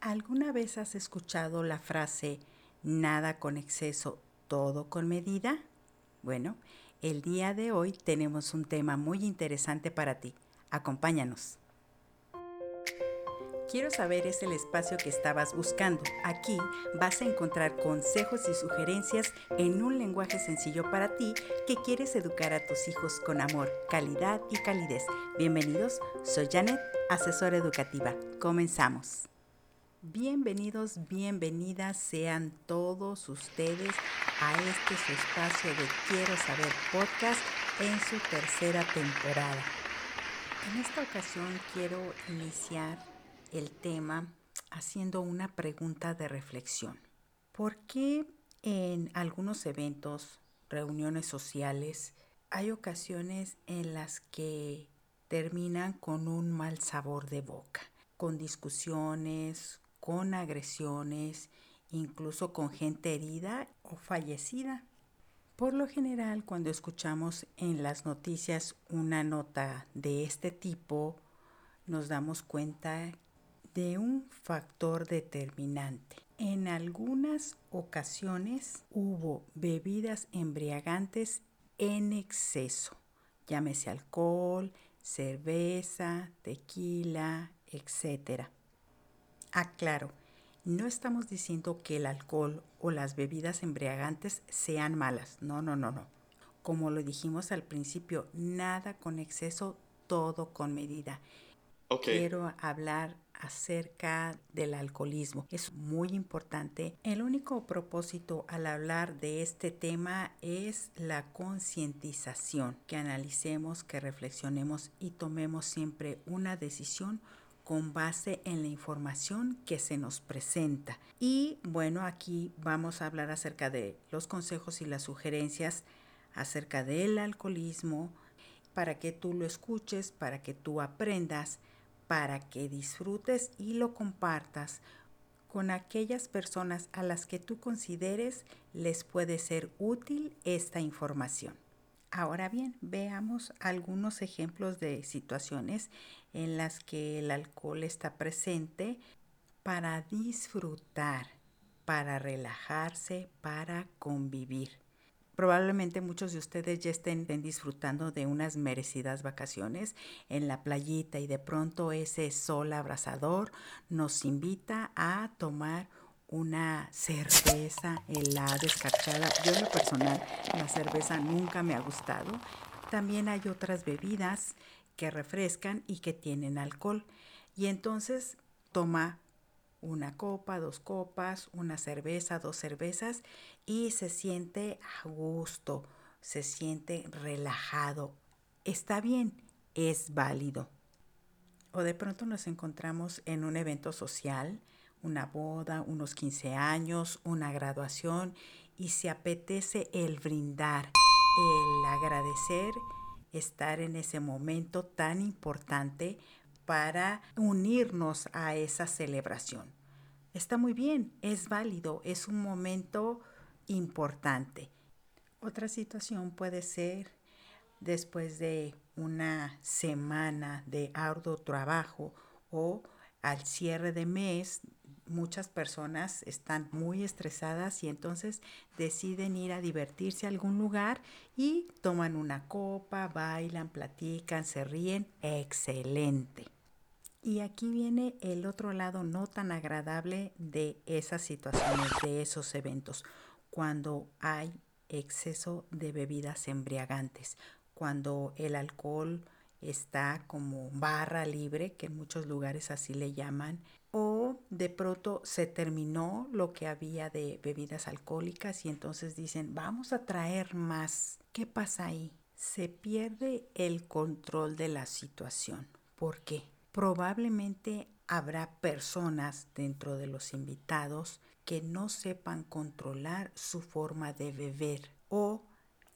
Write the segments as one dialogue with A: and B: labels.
A: ¿Alguna vez has escuchado la frase nada con exceso, todo con medida? Bueno, el día de hoy tenemos un tema muy interesante para ti. Acompáñanos. Quiero saber es el espacio que estabas buscando. Aquí vas a encontrar consejos y sugerencias en un lenguaje sencillo para ti que quieres educar a tus hijos con amor, calidad y calidez. Bienvenidos, soy Janet, asesora educativa. Comenzamos. Bienvenidos, bienvenidas sean todos ustedes a este su espacio de Quiero Saber Podcast en su tercera temporada. En esta ocasión quiero iniciar el tema haciendo una pregunta de reflexión. ¿Por qué en algunos eventos, reuniones sociales, hay ocasiones en las que terminan con un mal sabor de boca? con discusiones, con agresiones, incluso con gente herida o fallecida. Por lo general, cuando escuchamos en las noticias una nota de este tipo, nos damos cuenta de un factor determinante. En algunas ocasiones hubo bebidas embriagantes en exceso, llámese alcohol, cerveza, tequila, etc. Aclaro, no estamos diciendo que el alcohol o las bebidas embriagantes sean malas. No, no, no, no. Como lo dijimos al principio, nada con exceso, todo con medida. Quiero hablar acerca del alcoholismo. Es muy importante. El único propósito al hablar de este tema es la concientización, que analicemos, que reflexionemos y tomemos siempre una decisión con base en la información que se nos presenta. Y bueno, aquí vamos a hablar acerca de los consejos y las sugerencias acerca del alcoholismo, para que tú lo escuches, para que tú aprendas, para que disfrutes y lo compartas con aquellas personas a las que tú consideres les puede ser útil esta información. Ahora bien, veamos algunos ejemplos de situaciones en las que el alcohol está presente para disfrutar, para relajarse, para convivir. Probablemente muchos de ustedes ya estén disfrutando de unas merecidas vacaciones en la playita y de pronto ese sol abrasador nos invita a tomar una cerveza helada, escarchada. Yo en lo personal, la cerveza nunca me ha gustado. También hay otras bebidas que refrescan y que tienen alcohol. Y entonces toma una copa, dos copas, una cerveza, dos cervezas y se siente a gusto, se siente relajado. Está bien, es válido. O de pronto nos encontramos en un evento social una boda, unos 15 años, una graduación y se apetece el brindar, el agradecer, estar en ese momento tan importante para unirnos a esa celebración. Está muy bien, es válido, es un momento importante. Otra situación puede ser después de una semana de arduo trabajo o al cierre de mes muchas personas están muy estresadas y entonces deciden ir a divertirse a algún lugar y toman una copa, bailan, platican, se ríen. Excelente. Y aquí viene el otro lado no tan agradable de esas situaciones, de esos eventos, cuando hay exceso de bebidas embriagantes, cuando el alcohol está como barra libre, que en muchos lugares así le llaman, o de pronto se terminó lo que había de bebidas alcohólicas y entonces dicen, vamos a traer más. ¿Qué pasa ahí? Se pierde el control de la situación. ¿Por qué? Probablemente habrá personas dentro de los invitados que no sepan controlar su forma de beber o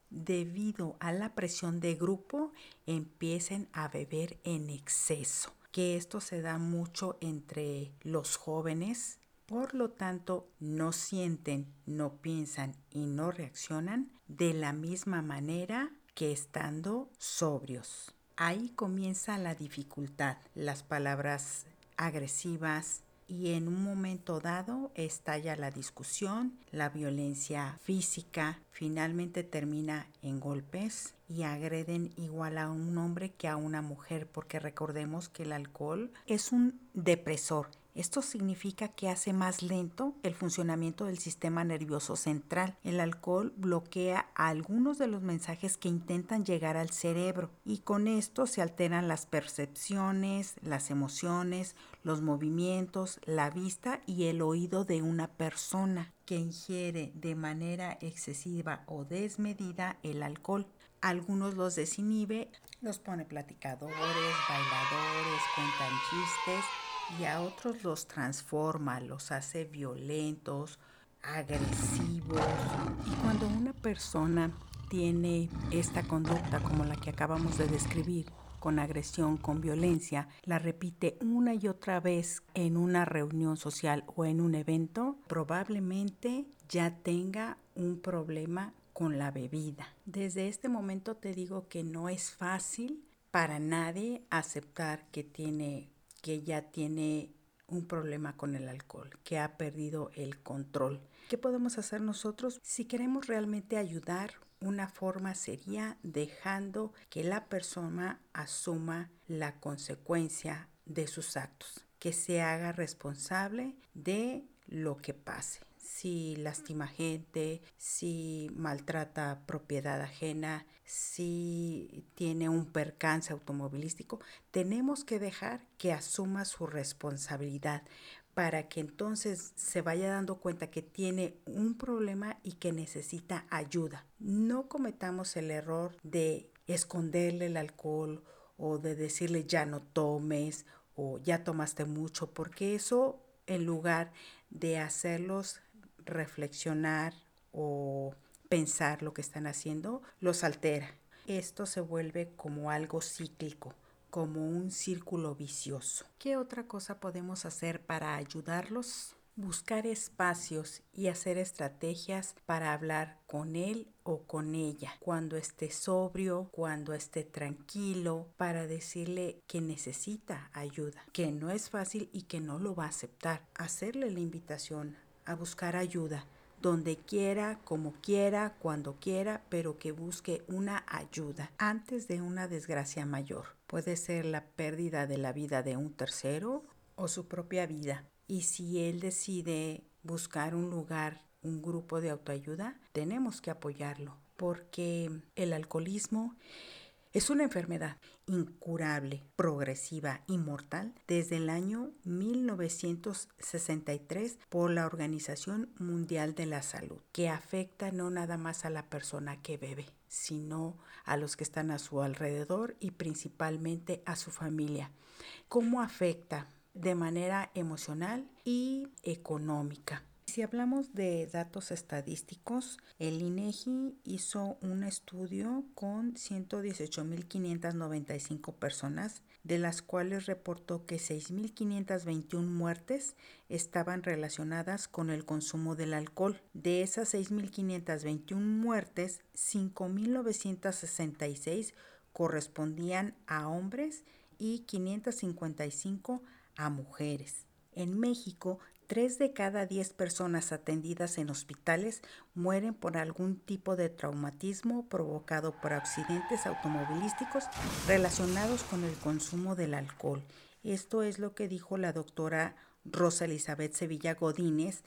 A: debido a la presión de grupo empiecen a beber en exceso que esto se da mucho entre los jóvenes, por lo tanto no sienten, no piensan y no reaccionan de la misma manera que estando sobrios. Ahí comienza la dificultad, las palabras agresivas, y en un momento dado estalla la discusión, la violencia física, finalmente termina en golpes y agreden igual a un hombre que a una mujer, porque recordemos que el alcohol es un depresor esto significa que hace más lento el funcionamiento del sistema nervioso central. El alcohol bloquea algunos de los mensajes que intentan llegar al cerebro y con esto se alteran las percepciones, las emociones, los movimientos, la vista y el oído de una persona que ingiere de manera excesiva o desmedida el alcohol. Algunos los desinhibe, los pone platicadores, bailadores, cuentan chistes y a otros los transforma, los hace violentos, agresivos. Y cuando una persona tiene esta conducta como la que acabamos de describir, con agresión, con violencia, la repite una y otra vez en una reunión social o en un evento, probablemente ya tenga un problema con la bebida. Desde este momento te digo que no es fácil para nadie aceptar que tiene que ya tiene un problema con el alcohol, que ha perdido el control. ¿Qué podemos hacer nosotros? Si queremos realmente ayudar, una forma sería dejando que la persona asuma la consecuencia de sus actos, que se haga responsable de lo que pase si lastima gente, si maltrata propiedad ajena, si tiene un percance automovilístico, tenemos que dejar que asuma su responsabilidad para que entonces se vaya dando cuenta que tiene un problema y que necesita ayuda. No cometamos el error de esconderle el alcohol o de decirle ya no tomes o ya tomaste mucho, porque eso en lugar de hacerlos reflexionar o pensar lo que están haciendo, los altera. Esto se vuelve como algo cíclico, como un círculo vicioso. ¿Qué otra cosa podemos hacer para ayudarlos? Buscar espacios y hacer estrategias para hablar con él o con ella cuando esté sobrio, cuando esté tranquilo, para decirle que necesita ayuda, que no es fácil y que no lo va a aceptar. Hacerle la invitación a buscar ayuda, donde quiera, como quiera, cuando quiera, pero que busque una ayuda antes de una desgracia mayor. Puede ser la pérdida de la vida de un tercero o su propia vida. Y si él decide buscar un lugar, un grupo de autoayuda, tenemos que apoyarlo, porque el alcoholismo es una enfermedad incurable, progresiva y mortal desde el año 1963 por la Organización Mundial de la Salud, que afecta no nada más a la persona que bebe, sino a los que están a su alrededor y principalmente a su familia. ¿Cómo afecta? De manera emocional y económica. Si hablamos de datos estadísticos, el INEGI hizo un estudio con 118.595 personas, de las cuales reportó que 6.521 muertes estaban relacionadas con el consumo del alcohol. De esas 6.521 muertes, 5.966 correspondían a hombres y 555 a mujeres. En México, Tres de cada diez personas atendidas en hospitales mueren por algún tipo de traumatismo provocado por accidentes automovilísticos relacionados con el consumo del alcohol. Esto es lo que dijo la doctora Rosa Elizabeth Sevilla Godínez.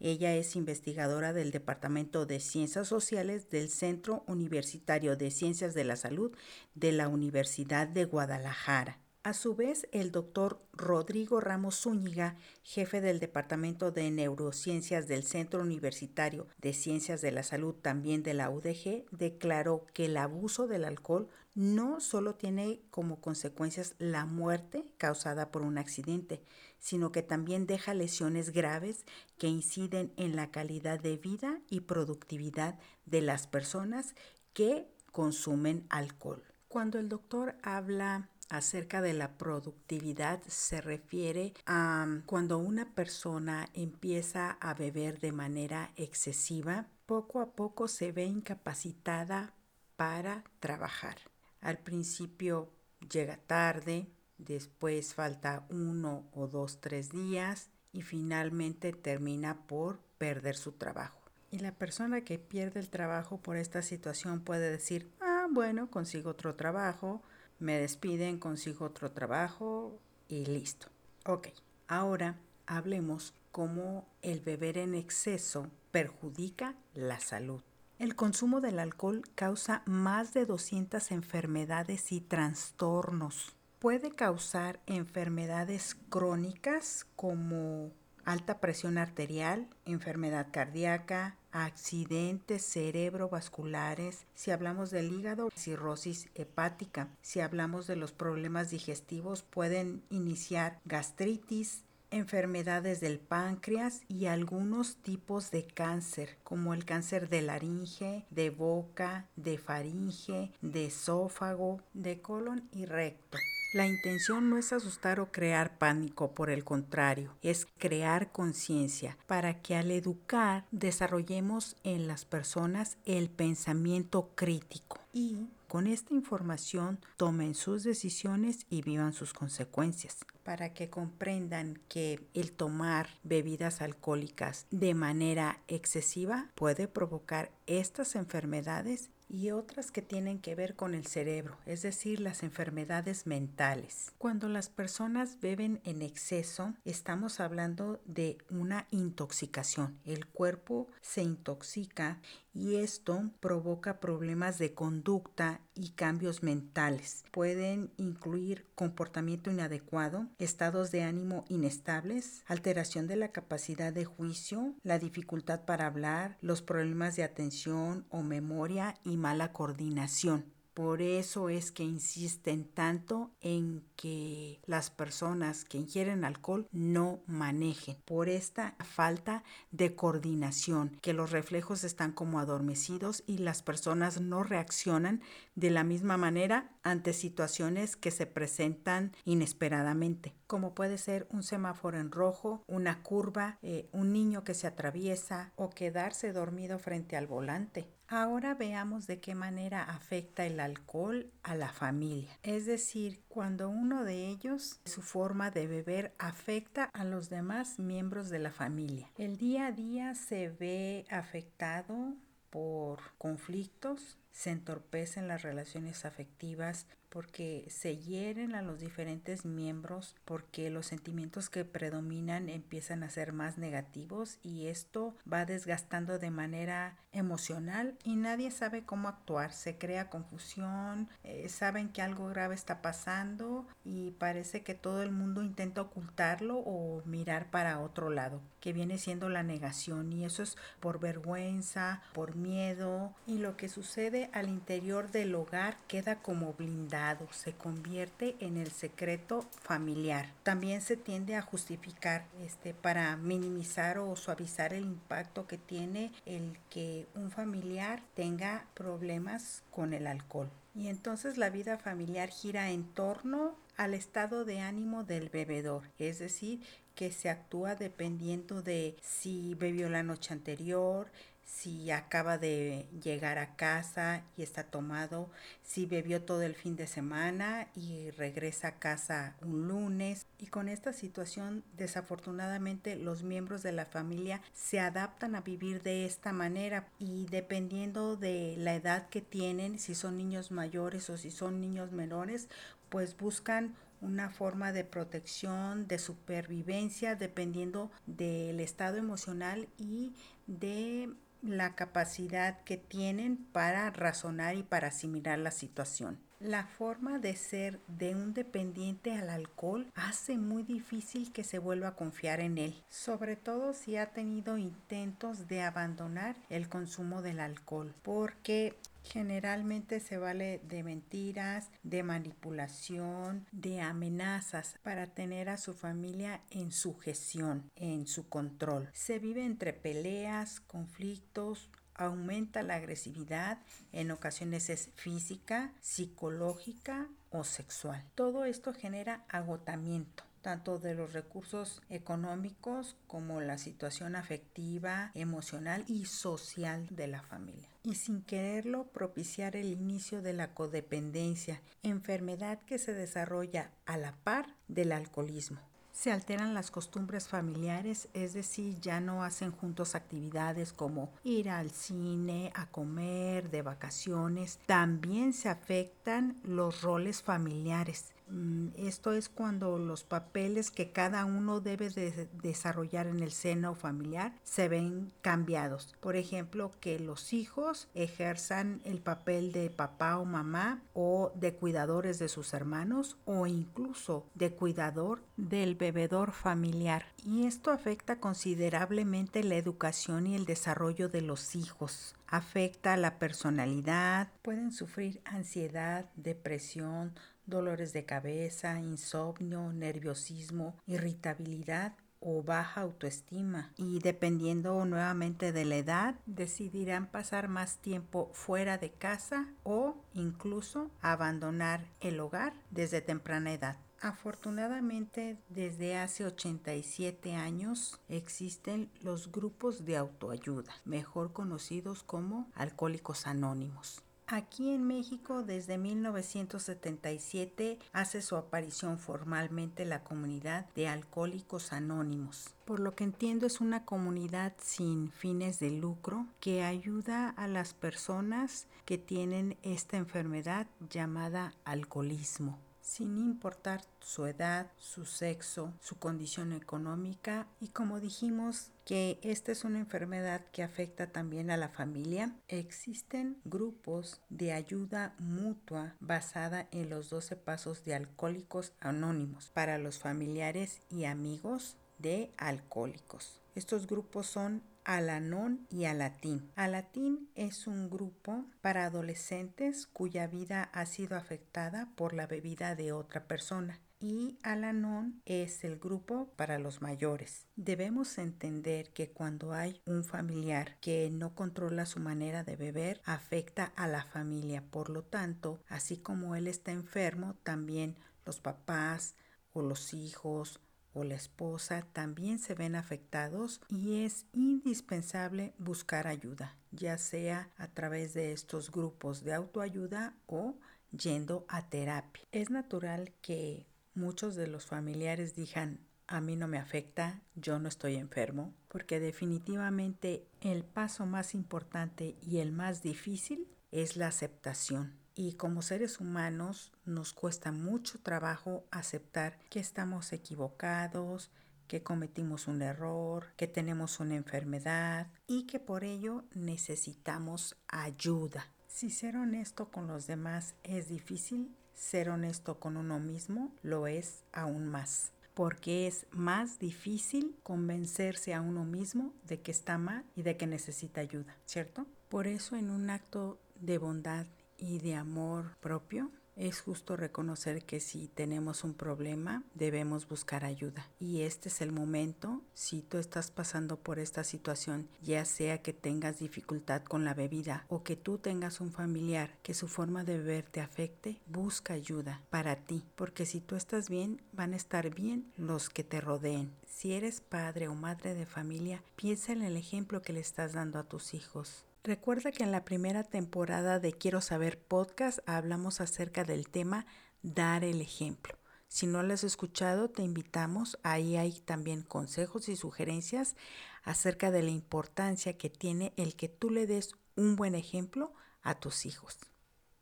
A: Ella es investigadora del Departamento de Ciencias Sociales del Centro Universitario de Ciencias de la Salud de la Universidad de Guadalajara. A su vez, el doctor Rodrigo Ramos Zúñiga, jefe del Departamento de Neurociencias del Centro Universitario de Ciencias de la Salud, también de la UDG, declaró que el abuso del alcohol no solo tiene como consecuencias la muerte causada por un accidente, sino que también deja lesiones graves que inciden en la calidad de vida y productividad de las personas que consumen alcohol. Cuando el doctor habla acerca de la productividad se refiere a cuando una persona empieza a beber de manera excesiva, poco a poco se ve incapacitada para trabajar. Al principio llega tarde, después falta uno o dos, tres días y finalmente termina por perder su trabajo. Y la persona que pierde el trabajo por esta situación puede decir, ah, bueno, consigo otro trabajo, me despiden, consigo otro trabajo y listo. Ok, ahora hablemos cómo el beber en exceso perjudica la salud. El consumo del alcohol causa más de 200 enfermedades y trastornos. Puede causar enfermedades crónicas como alta presión arterial, enfermedad cardíaca, accidentes cerebrovasculares, si hablamos del hígado, cirrosis hepática, si hablamos de los problemas digestivos, pueden iniciar gastritis, enfermedades del páncreas y algunos tipos de cáncer, como el cáncer de laringe, de boca, de faringe, de esófago, de colon y recto. La intención no es asustar o crear pánico, por el contrario, es crear conciencia para que al educar desarrollemos en las personas el pensamiento crítico y con esta información tomen sus decisiones y vivan sus consecuencias, para que comprendan que el tomar bebidas alcohólicas de manera excesiva puede provocar estas enfermedades y otras que tienen que ver con el cerebro, es decir, las enfermedades mentales. Cuando las personas beben en exceso, estamos hablando de una intoxicación. El cuerpo se intoxica y esto provoca problemas de conducta y cambios mentales. Pueden incluir comportamiento inadecuado, estados de ánimo inestables, alteración de la capacidad de juicio, la dificultad para hablar, los problemas de atención o memoria y mala coordinación. Por eso es que insisten tanto en que las personas que ingieren alcohol no manejen por esta falta de coordinación, que los reflejos están como adormecidos y las personas no reaccionan de la misma manera ante situaciones que se presentan inesperadamente, como puede ser un semáforo en rojo, una curva, eh, un niño que se atraviesa o quedarse dormido frente al volante. Ahora veamos de qué manera afecta el alcohol a la familia. Es decir, cuando uno de ellos, su forma de beber afecta a los demás miembros de la familia. El día a día se ve afectado por conflictos, se entorpecen las relaciones afectivas, porque se hieren a los diferentes miembros, porque los sentimientos que predominan empiezan a ser más negativos y esto va desgastando de manera emocional y nadie sabe cómo actuar, se crea confusión, eh, saben que algo grave está pasando y parece que todo el mundo intenta ocultarlo o mirar para otro lado, que viene siendo la negación y eso es por vergüenza, por miedo y lo que sucede al interior del hogar queda como blindado se convierte en el secreto familiar. También se tiende a justificar este, para minimizar o suavizar el impacto que tiene el que un familiar tenga problemas con el alcohol. Y entonces la vida familiar gira en torno al estado de ánimo del bebedor, es decir, que se actúa dependiendo de si bebió la noche anterior, si acaba de llegar a casa y está tomado, si bebió todo el fin de semana y regresa a casa un lunes. Y con esta situación, desafortunadamente, los miembros de la familia se adaptan a vivir de esta manera y dependiendo de la edad que tienen, si son niños mayores o si son niños menores, pues buscan una forma de protección, de supervivencia, dependiendo del estado emocional y de la capacidad que tienen para razonar y para asimilar la situación. La forma de ser de un dependiente al alcohol hace muy difícil que se vuelva a confiar en él, sobre todo si ha tenido intentos de abandonar el consumo del alcohol, porque Generalmente se vale de mentiras, de manipulación, de amenazas para tener a su familia en sujeción, en su control. Se vive entre peleas, conflictos, aumenta la agresividad, en ocasiones es física, psicológica o sexual. Todo esto genera agotamiento tanto de los recursos económicos como la situación afectiva, emocional y social de la familia. Y sin quererlo propiciar el inicio de la codependencia, enfermedad que se desarrolla a la par del alcoholismo. Se alteran las costumbres familiares, es decir, ya no hacen juntos actividades como ir al cine, a comer, de vacaciones. También se afectan los roles familiares. Mm, esto es cuando los papeles que cada uno debe de desarrollar en el seno familiar se ven cambiados. Por ejemplo, que los hijos ejerzan el papel de papá o mamá o de cuidadores de sus hermanos o incluso de cuidador del bebedor familiar. Y esto afecta considerablemente la educación y el desarrollo de los hijos afecta la personalidad, pueden sufrir ansiedad, depresión, dolores de cabeza, insomnio, nerviosismo, irritabilidad o baja autoestima y dependiendo nuevamente de la edad decidirán pasar más tiempo fuera de casa o incluso abandonar el hogar desde temprana edad. Afortunadamente, desde hace 87 años existen los grupos de autoayuda, mejor conocidos como alcohólicos anónimos. Aquí en México desde 1977 hace su aparición formalmente la comunidad de Alcohólicos Anónimos. Por lo que entiendo es una comunidad sin fines de lucro que ayuda a las personas que tienen esta enfermedad llamada alcoholismo sin importar su edad, su sexo, su condición económica y como dijimos que esta es una enfermedad que afecta también a la familia, existen grupos de ayuda mutua basada en los 12 pasos de alcohólicos anónimos para los familiares y amigos de alcohólicos. Estos grupos son Alanon y Alatín. Alatín es un grupo para adolescentes cuya vida ha sido afectada por la bebida de otra persona y Alanon es el grupo para los mayores. Debemos entender que cuando hay un familiar que no controla su manera de beber, afecta a la familia. Por lo tanto, así como él está enfermo, también los papás o los hijos o la esposa también se ven afectados y es indispensable buscar ayuda, ya sea a través de estos grupos de autoayuda o yendo a terapia. Es natural que muchos de los familiares digan, a mí no me afecta, yo no estoy enfermo, porque definitivamente el paso más importante y el más difícil es la aceptación y como seres humanos nos cuesta mucho trabajo aceptar que estamos equivocados, que cometimos un error, que tenemos una enfermedad y que por ello necesitamos ayuda. Si ser honesto con los demás es difícil, ser honesto con uno mismo lo es aún más, porque es más difícil convencerse a uno mismo de que está mal y de que necesita ayuda, ¿cierto? Por eso en un acto de bondad y de amor propio, es justo reconocer que si tenemos un problema debemos buscar ayuda. Y este es el momento, si tú estás pasando por esta situación, ya sea que tengas dificultad con la bebida o que tú tengas un familiar que su forma de beber te afecte, busca ayuda para ti, porque si tú estás bien, van a estar bien los que te rodeen. Si eres padre o madre de familia, piensa en el ejemplo que le estás dando a tus hijos. Recuerda que en la primera temporada de Quiero Saber Podcast hablamos acerca del tema dar el ejemplo. Si no lo has escuchado, te invitamos. Ahí hay también consejos y sugerencias acerca de la importancia que tiene el que tú le des un buen ejemplo a tus hijos.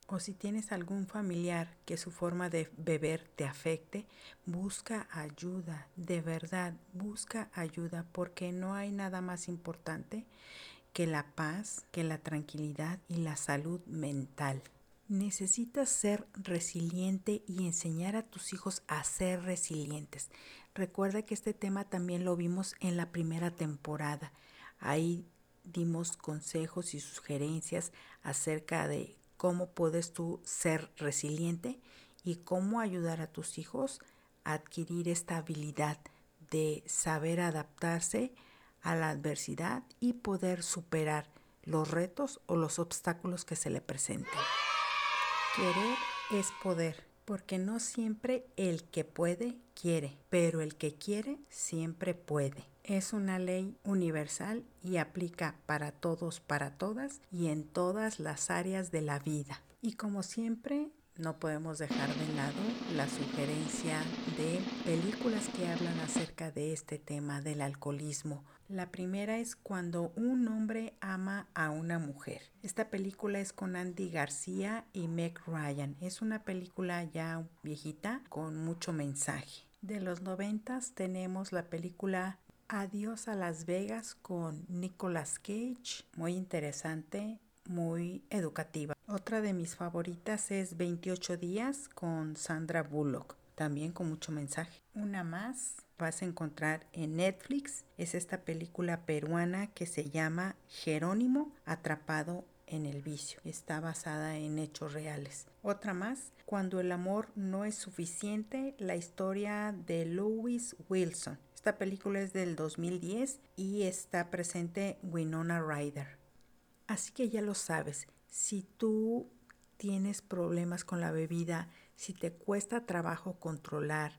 A: O si tienes algún familiar que su forma de beber te afecte, busca ayuda, de verdad, busca ayuda porque no hay nada más importante que la paz, que la tranquilidad y la salud mental. Necesitas ser resiliente y enseñar a tus hijos a ser resilientes. Recuerda que este tema también lo vimos en la primera temporada. Ahí dimos consejos y sugerencias acerca de cómo puedes tú ser resiliente y cómo ayudar a tus hijos a adquirir esta habilidad de saber adaptarse a la adversidad y poder superar los retos o los obstáculos que se le presenten. Querer es poder, porque no siempre el que puede quiere, pero el que quiere siempre puede. Es una ley universal y aplica para todos, para todas y en todas las áreas de la vida. Y como siempre, no podemos dejar de lado la sugerencia de películas que hablan acerca de este tema del alcoholismo. La primera es Cuando un hombre ama a una mujer. Esta película es con Andy García y Meg Ryan. Es una película ya viejita con mucho mensaje. De los noventas tenemos la película Adiós a Las Vegas con Nicolas Cage. Muy interesante, muy educativa. Otra de mis favoritas es 28 días con Sandra Bullock, también con mucho mensaje. Una más vas a encontrar en Netflix, es esta película peruana que se llama Jerónimo atrapado en el vicio. Está basada en hechos reales. Otra más, Cuando el amor no es suficiente, la historia de Louis Wilson. Esta película es del 2010 y está presente Winona Ryder. Así que ya lo sabes, si tú tienes problemas con la bebida, si te cuesta trabajo controlar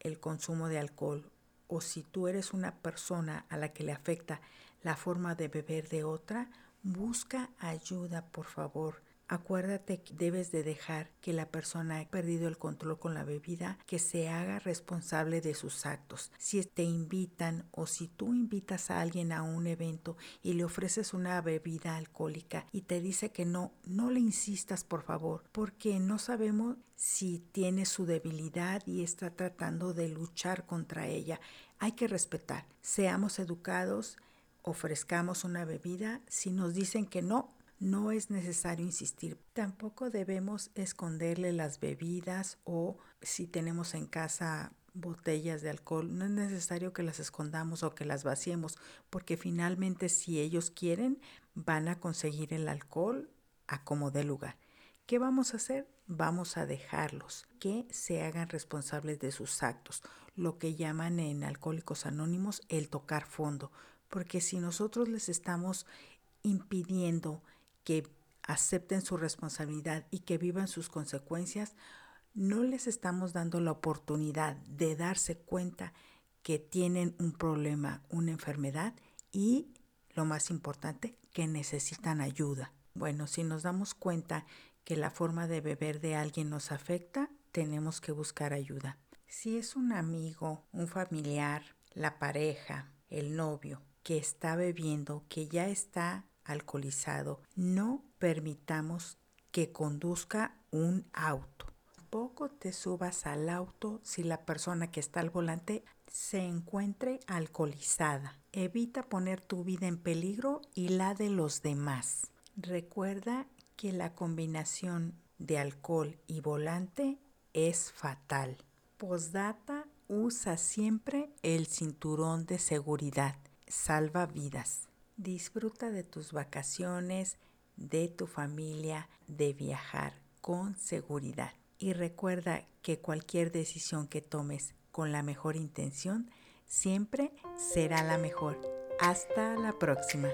A: el consumo de alcohol o si tú eres una persona a la que le afecta la forma de beber de otra, busca ayuda, por favor. Acuérdate que debes de dejar que la persona haya perdido el control con la bebida, que se haga responsable de sus actos. Si te invitan o si tú invitas a alguien a un evento y le ofreces una bebida alcohólica y te dice que no, no le insistas por favor, porque no sabemos si tiene su debilidad y está tratando de luchar contra ella. Hay que respetar, seamos educados, ofrezcamos una bebida, si nos dicen que no, no es necesario insistir. Tampoco debemos esconderle las bebidas o si tenemos en casa botellas de alcohol, no es necesario que las escondamos o que las vaciemos, porque finalmente si ellos quieren van a conseguir el alcohol a como dé lugar. ¿Qué vamos a hacer? Vamos a dejarlos que se hagan responsables de sus actos, lo que llaman en Alcohólicos Anónimos el tocar fondo, porque si nosotros les estamos impidiendo que acepten su responsabilidad y que vivan sus consecuencias, no les estamos dando la oportunidad de darse cuenta que tienen un problema, una enfermedad y, lo más importante, que necesitan ayuda. Bueno, si nos damos cuenta que la forma de beber de alguien nos afecta, tenemos que buscar ayuda. Si es un amigo, un familiar, la pareja, el novio que está bebiendo, que ya está alcoholizado, no permitamos que conduzca un auto. Poco te subas al auto si la persona que está al volante se encuentre alcoholizada. Evita poner tu vida en peligro y la de los demás. Recuerda que la combinación de alcohol y volante es fatal. Postdata usa siempre el cinturón de seguridad. Salva vidas. Disfruta de tus vacaciones, de tu familia, de viajar con seguridad. Y recuerda que cualquier decisión que tomes con la mejor intención siempre será la mejor. Hasta la próxima.